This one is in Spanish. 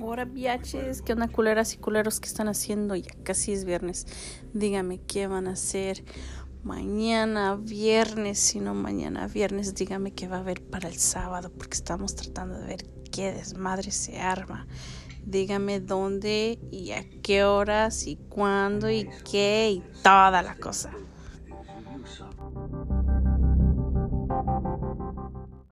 Ahora viajes, ¿qué onda culeras y culeros que están haciendo? Ya casi es viernes. Dígame qué van a hacer mañana viernes, si no mañana viernes, dígame qué va a haber para el sábado, porque estamos tratando de ver qué desmadre se arma. Dígame dónde y a qué horas y cuándo y qué y toda la cosa.